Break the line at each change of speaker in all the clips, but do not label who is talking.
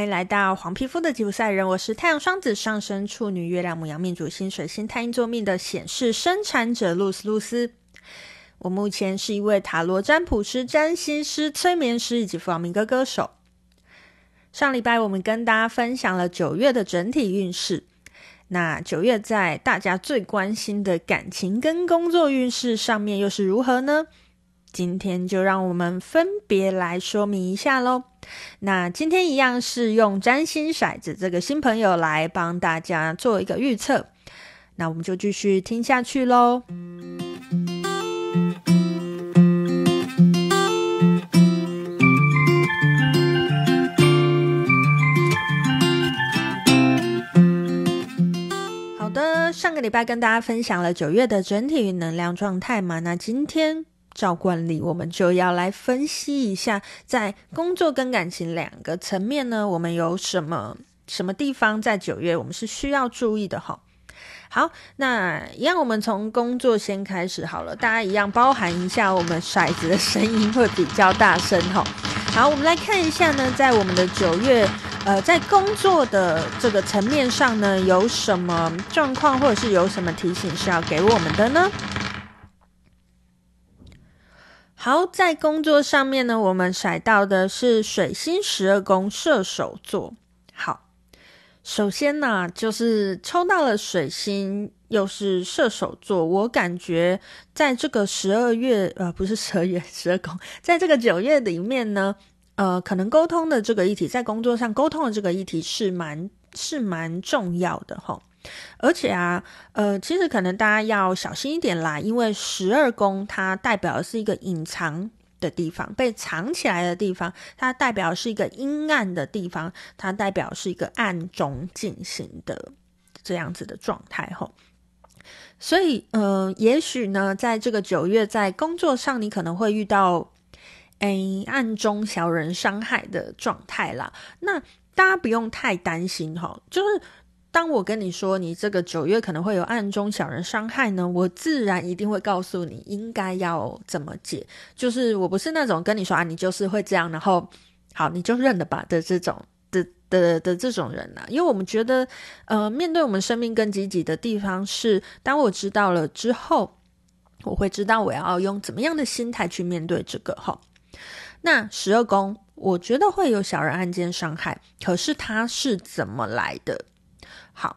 欢迎来到黄皮肤的吉普赛人，我是太阳双子上升处女月亮母羊命主星水星太阴坐命的显示生产者露丝露丝。我目前是一位塔罗占卜师、占星师、催眠师以及弗朗明哥歌手。上礼拜我们跟大家分享了九月的整体运势，那九月在大家最关心的感情跟工作运势上面又是如何呢？今天就让我们分别来说明一下喽。那今天一样是用占星骰子这个新朋友来帮大家做一个预测。那我们就继续听下去喽。好的，上个礼拜跟大家分享了九月的整体能量状态嘛，那今天。照惯例，我们就要来分析一下，在工作跟感情两个层面呢，我们有什么什么地方在九月我们是需要注意的哈。好，那一样，我们从工作先开始好了，大家一样包含一下，我们骰子的声音会比较大声哈。好，我们来看一下呢，在我们的九月，呃，在工作的这个层面上呢，有什么状况，或者是有什么提醒是要给我们的呢？好，在工作上面呢，我们甩到的是水星十二宫射手座。好，首先呢，就是抽到了水星，又是射手座。我感觉在这个十二月，呃，不是 十二月，十二宫，在这个九月里面呢，呃，可能沟通的这个议题，在工作上沟通的这个议题是蛮是蛮重要的齁。而且啊，呃，其实可能大家要小心一点啦，因为十二宫它代表的是一个隐藏的地方，被藏起来的地方，它代表是一个阴暗的地方，它代表是一个暗中进行的这样子的状态吼。所以，呃，也许呢，在这个九月，在工作上，你可能会遇到，诶，暗中小人伤害的状态啦。那大家不用太担心哈，就是。当我跟你说你这个九月可能会有暗中小人伤害呢，我自然一定会告诉你应该要怎么解。就是我不是那种跟你说啊，你就是会这样，然后好你就认了吧的这种的的的这种人啊。因为我们觉得，呃，面对我们生命更积极的地方是，当我知道了之后，我会知道我要用怎么样的心态去面对这个哈。那十二宫，我觉得会有小人暗间伤害，可是它是怎么来的？好，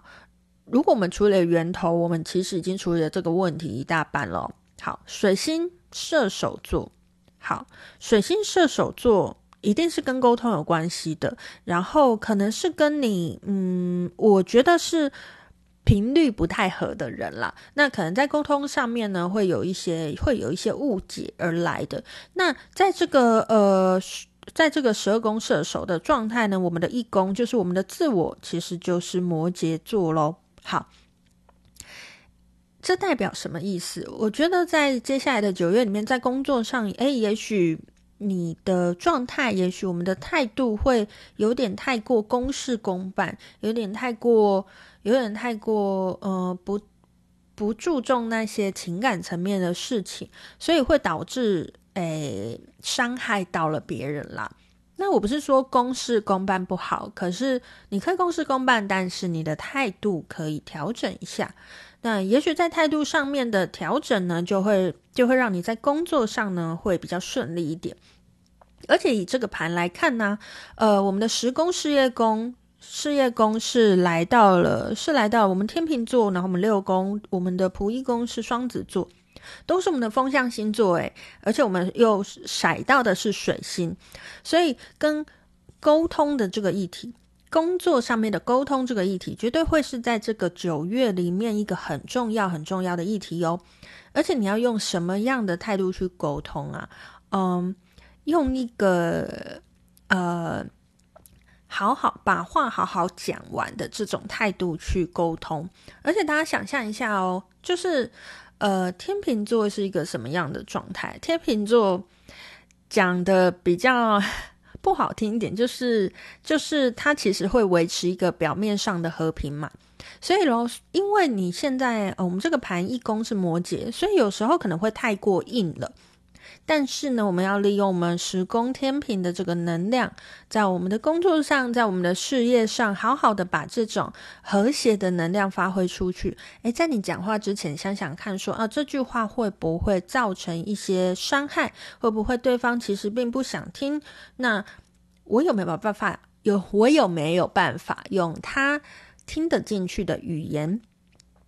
如果我们处理了源头，我们其实已经处理了这个问题一大半了。好，水星射手座，好，水星射手座一定是跟沟通有关系的，然后可能是跟你，嗯，我觉得是频率不太合的人啦。那可能在沟通上面呢，会有一些会有一些误解而来的。那在这个呃。在这个十二宫射手的状态呢，我们的一宫就是我们的自我，其实就是摩羯座喽。好，这代表什么意思？我觉得在接下来的九月里面，在工作上，诶，也许你的状态，也许我们的态度会有点太过公事公办，有点太过，有点太过，呃，不不注重那些情感层面的事情，所以会导致。诶，伤害到了别人啦。那我不是说公事公办不好，可是你可以公事公办，但是你的态度可以调整一下。那也许在态度上面的调整呢，就会就会让你在工作上呢会比较顺利一点。而且以这个盘来看呢，呃，我们的十宫事业宫，事业宫是来到了，是来到我们天秤座，然后我们六宫，我们的仆役宫是双子座。都是我们的风象星座诶，而且我们又甩到的是水星，所以跟沟通的这个议题，工作上面的沟通这个议题，绝对会是在这个九月里面一个很重要、很重要的议题哦。而且你要用什么样的态度去沟通啊？嗯，用一个呃，好好把话好好讲完的这种态度去沟通。而且大家想象一下哦，就是。呃，天秤座是一个什么样的状态？天秤座讲的比较 不好听一点，就是就是他其实会维持一个表面上的和平嘛。所以咯，因为你现在，我们这个盘一宫是摩羯，所以有时候可能会太过硬了。但是呢，我们要利用我们十宫天平的这个能量，在我们的工作上，在我们的事业上，好好的把这种和谐的能量发挥出去。诶，在你讲话之前，想想看，说啊，这句话会不会造成一些伤害？会不会对方其实并不想听？那我有没有办法？有我有没有办法用他听得进去的语言？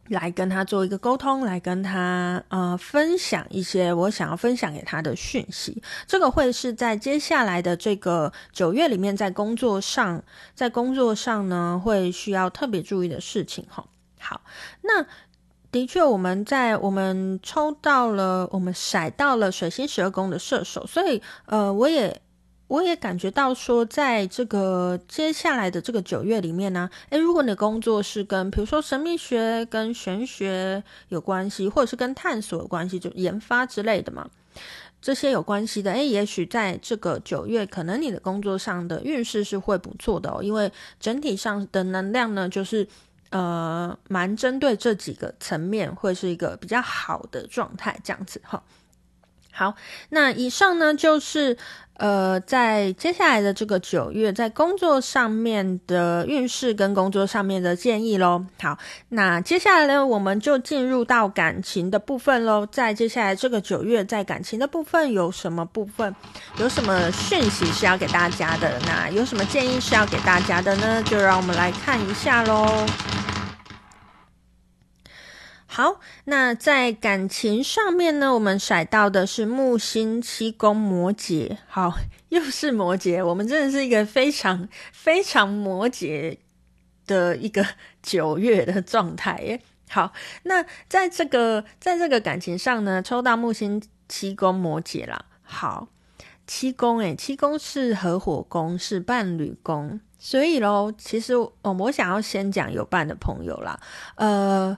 来跟他做一个沟通，来跟他呃分享一些我想要分享给他的讯息。这个会是在接下来的这个九月里面，在工作上，在工作上呢，会需要特别注意的事情哈。好，那的确我们在我们抽到了，我们骰到了水星十二宫的射手，所以呃，我也。我也感觉到说，在这个接下来的这个九月里面呢，诶，如果你的工作是跟比如说神秘学、跟玄学有关系，或者是跟探索有关系，就研发之类的嘛，这些有关系的，诶，也许在这个九月，可能你的工作上的运势是会不错的哦，因为整体上的能量呢，就是呃，蛮针对这几个层面，会是一个比较好的状态，这样子哈。好，那以上呢，就是呃，在接下来的这个九月，在工作上面的运势跟工作上面的建议喽。好，那接下来呢，我们就进入到感情的部分喽。在接下来这个九月，在感情的部分有什么部分，有什么讯息是要给大家的？那有什么建议是要给大家的呢？就让我们来看一下喽。好，那在感情上面呢，我们甩到的是木星七宫摩羯。好，又是摩羯，我们真的是一个非常 非常摩羯的一个九月的状态耶。好，那在这个在这个感情上呢，抽到木星七宫摩羯啦。好，七宫诶，七宫是合伙宫，是伴侣宫，所以咯，其实哦，我想要先讲有伴的朋友啦，呃。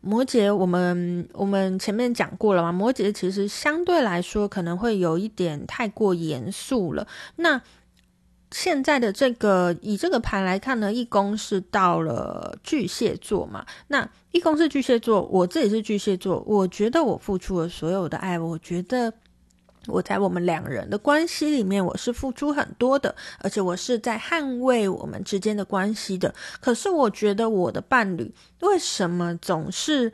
摩羯，我们我们前面讲过了嘛？摩羯其实相对来说可能会有一点太过严肃了。那现在的这个以这个盘来看呢，一宫是到了巨蟹座嘛？那一宫是巨蟹座，我自己是巨蟹座，我觉得我付出了所有的爱，我觉得。我在我们两人的关系里面，我是付出很多的，而且我是在捍卫我们之间的关系的。可是我觉得我的伴侣为什么总是，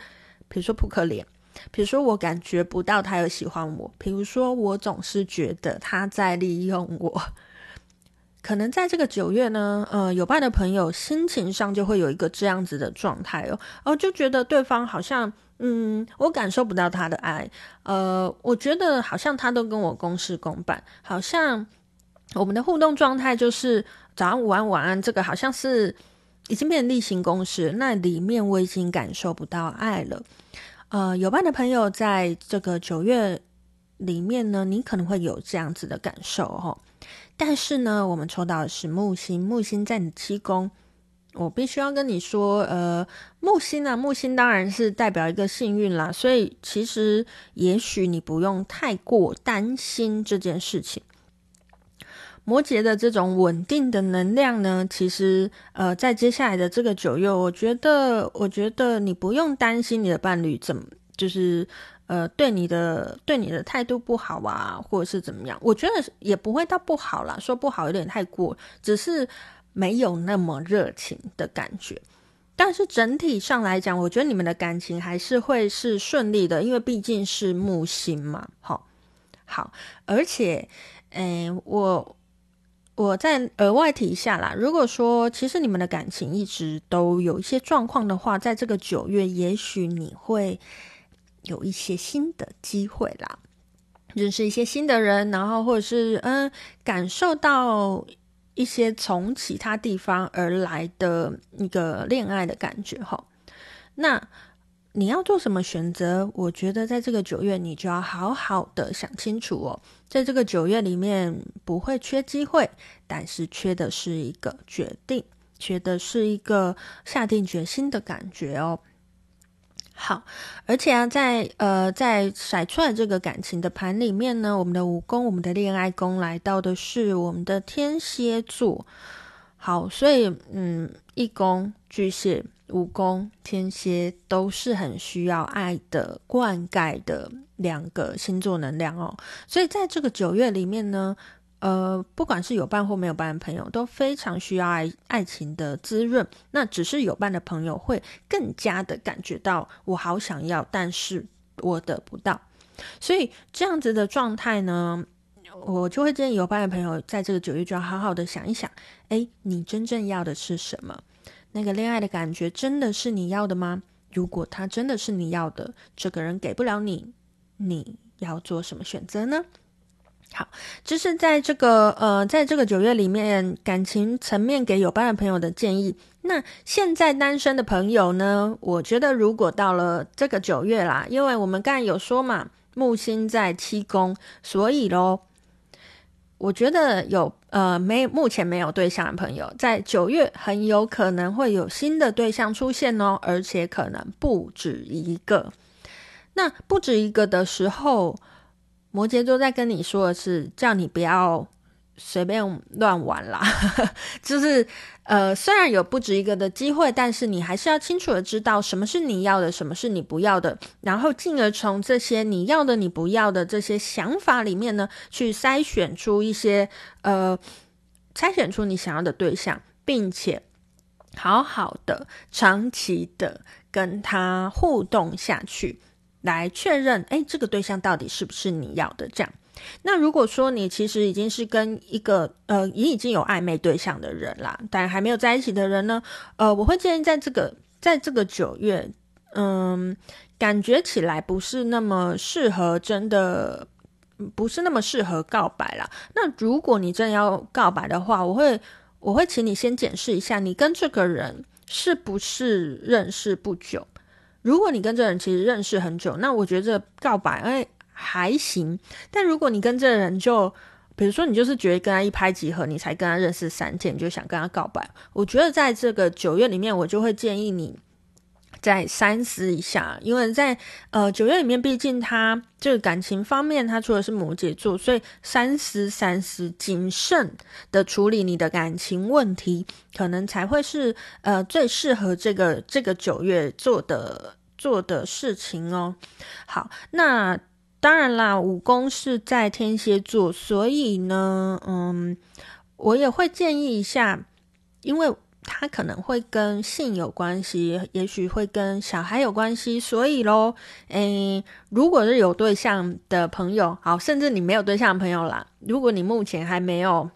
比如说扑克脸，比如说我感觉不到他有喜欢我，比如说我总是觉得他在利用我。可能在这个九月呢，呃，有伴的朋友心情上就会有一个这样子的状态哦，哦，就觉得对方好像。嗯，我感受不到他的爱，呃，我觉得好像他都跟我公事公办，好像我们的互动状态就是早安、午安、晚安，这个好像是已经变例行公事，那里面我已经感受不到爱了。呃，有伴的朋友在这个九月里面呢，你可能会有这样子的感受哦。但是呢，我们抽到的是木星，木星在你七宫。我必须要跟你说，呃，木星啊，木星当然是代表一个幸运啦，所以其实也许你不用太过担心这件事情。摩羯的这种稳定的能量呢，其实呃，在接下来的这个九月，我觉得，我觉得你不用担心你的伴侣怎么，就是呃，对你的对你的态度不好啊，或者是怎么样，我觉得也不会到不好啦，说不好有点太过，只是。没有那么热情的感觉，但是整体上来讲，我觉得你们的感情还是会是顺利的，因为毕竟是木星嘛。好，好，而且，诶，我我再额外提一下啦，如果说其实你们的感情一直都有一些状况的话，在这个九月，也许你会有一些新的机会啦，认识一些新的人，然后或者是嗯，感受到。一些从其他地方而来的一个恋爱的感觉哈，那你要做什么选择？我觉得在这个九月，你就要好好的想清楚哦。在这个九月里面，不会缺机会，但是缺的是一个决定，缺的是一个下定决心的感觉哦。好，而且啊，在呃，在甩出来这个感情的盘里面呢，我们的五宫，我们的恋爱宫来到的是我们的天蝎座。好，所以嗯，一宫巨蟹，五宫天蝎都是很需要爱的灌溉的两个星座能量哦。所以在这个九月里面呢，呃，不管是有伴或没有伴的朋友，都非常需要爱爱情的滋润。那只是有伴的朋友会更加的感觉到我好想要，但是我得不到。所以这样子的状态呢，我就会建议有伴的朋友在这个九月就要好好的想一想，诶，你真正要的是什么？那个恋爱的感觉真的是你要的吗？如果他真的是你要的，这个人给不了你，你要做什么选择呢？好，这是在这个呃，在这个九月里面感情层面给有伴的朋友的建议。那现在单身的朋友呢？我觉得如果到了这个九月啦，因为我们刚才有说嘛，木星在七宫，所以咯。我觉得有呃没目前没有对象的朋友，在九月很有可能会有新的对象出现哦，而且可能不止一个。那不止一个的时候，摩羯座在跟你说的是，叫你不要随便乱玩啦，就是。呃，虽然有不止一个的机会，但是你还是要清楚的知道什么是你要的，什么是你不要的，然后进而从这些你要的、你不要的这些想法里面呢，去筛选出一些呃，筛选出你想要的对象，并且好好的、长期的跟他互动下去，来确认，哎，这个对象到底是不是你要的？这样。那如果说你其实已经是跟一个呃，也已经有暧昧对象的人啦，但还没有在一起的人呢，呃，我会建议在这个在这个九月，嗯，感觉起来不是那么适合，真的不是那么适合告白啦。那如果你真的要告白的话，我会我会请你先检视一下，你跟这个人是不是认识不久。如果你跟这人其实认识很久，那我觉得告白，哎。还行，但如果你跟这个人就，比如说你就是觉得跟他一拍即合，你才跟他认识三天，你就想跟他告白，我觉得在这个九月里面，我就会建议你再三思一下，因为在呃九月里面，毕竟他这个感情方面，他除了是摩羯座，所以三思三思，谨慎的处理你的感情问题，可能才会是呃最适合这个这个九月做的做的事情哦。好，那。当然啦，五宫是在天蝎座，所以呢，嗯，我也会建议一下，因为他可能会跟性有关系，也许会跟小孩有关系，所以咯，诶，如果是有对象的朋友，好，甚至你没有对象的朋友啦，如果你目前还没有。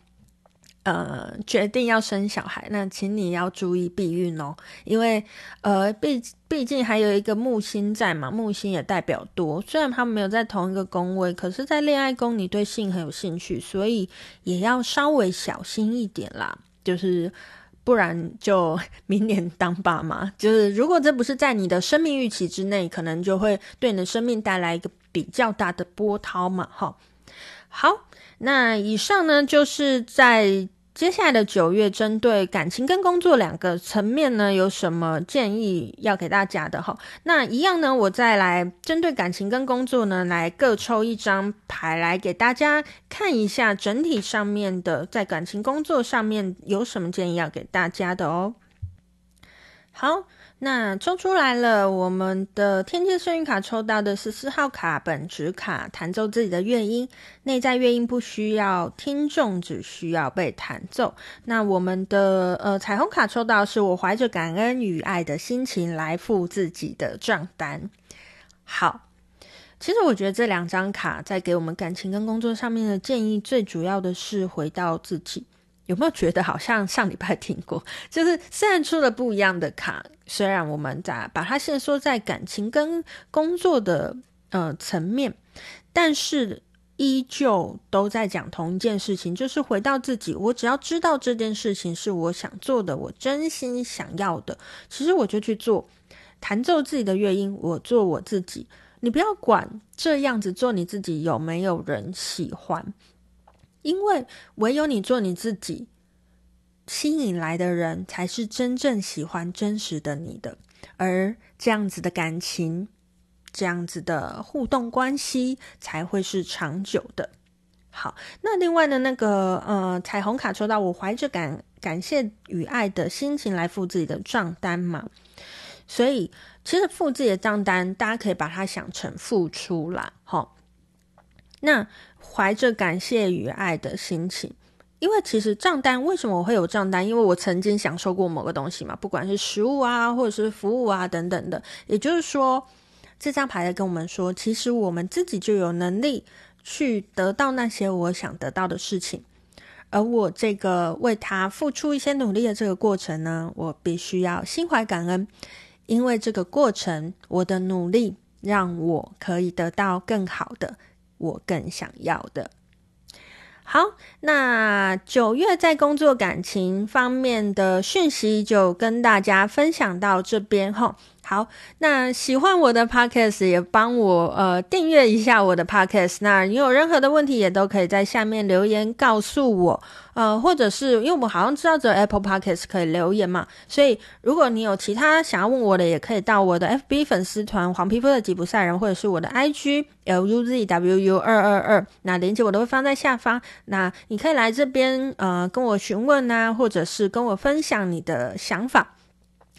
呃，决定要生小孩，那请你要注意避孕哦，因为呃，毕毕竟还有一个木星在嘛，木星也代表多，虽然他们没有在同一个宫位，可是，在恋爱宫你对性很有兴趣，所以也要稍微小心一点啦，就是不然就明年当爸妈，就是如果这不是在你的生命预期之内，可能就会对你的生命带来一个比较大的波涛嘛，哈。好，那以上呢，就是在。接下来的九月，针对感情跟工作两个层面呢，有什么建议要给大家的哈？那一样呢，我再来针对感情跟工作呢，来各抽一张牌来给大家看一下，整体上面的在感情工作上面有什么建议要给大家的哦。好。那抽出来了，我们的天蝎幸运卡抽到的是四号卡本质卡，弹奏自己的乐音，内在乐音不需要听众，只需要被弹奏。那我们的呃彩虹卡抽到是我怀着感恩与爱的心情来付自己的账单。好，其实我觉得这两张卡在给我们感情跟工作上面的建议，最主要的是回到自己。有没有觉得好像上礼拜听过？就是虽然出了不一样的卡，虽然我们在把它限缩在感情跟工作的呃层面，但是依旧都在讲同一件事情，就是回到自己。我只要知道这件事情是我想做的，我真心想要的，其实我就去做，弹奏自己的乐音，我做我自己。你不要管这样子做你自己有没有人喜欢。因为唯有你做你自己，吸引来的人才是真正喜欢真实的你的，而这样子的感情，这样子的互动关系才会是长久的。好，那另外的那个呃彩虹卡抽到，我怀着感感谢与爱的心情来付自己的账单嘛。所以其实付自己的账单，大家可以把它想成付出啦，好。那怀着感谢与爱的心情，因为其实账单为什么我会有账单？因为我曾经享受过某个东西嘛，不管是食物啊，或者是服务啊等等的。也就是说，这张牌在跟我们说，其实我们自己就有能力去得到那些我想得到的事情。而我这个为他付出一些努力的这个过程呢，我必须要心怀感恩，因为这个过程，我的努力让我可以得到更好的，我更想要的。好，那九月在工作感情方面的讯息就跟大家分享到这边吼。好，那喜欢我的 podcast 也帮我呃订阅一下我的 podcast。那你有任何的问题也都可以在下面留言告诉我，呃，或者是因为我们好像知道只有 Apple Podcast 可以留言嘛，所以如果你有其他想要问我的，也可以到我的 FB 粉丝团黄皮肤的吉普赛人，或者是我的 IG LUZWU 二二二，那链接我都会放在下方。那你可以来这边呃跟我询问啊，或者是跟我分享你的想法。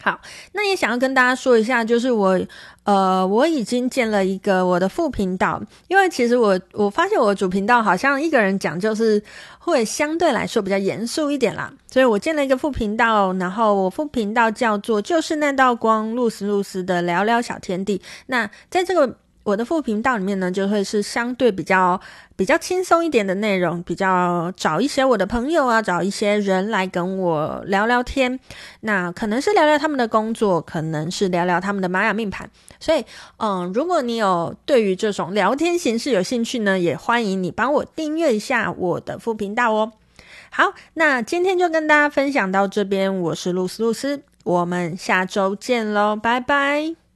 好，那也想要跟大家说一下，就是我，呃，我已经建了一个我的副频道，因为其实我我发现我主频道好像一个人讲就是会相对来说比较严肃一点啦，所以我建了一个副频道，然后我副频道叫做就是那道光露丝露丝的聊聊小天地，那在这个。我的副频道里面呢，就会是相对比较比较轻松一点的内容，比较找一些我的朋友啊，找一些人来跟我聊聊天。那可能是聊聊他们的工作，可能是聊聊他们的玛雅命盘。所以，嗯，如果你有对于这种聊天形式有兴趣呢，也欢迎你帮我订阅一下我的副频道哦。好，那今天就跟大家分享到这边，我是露丝露丝，我们下周见喽，拜拜。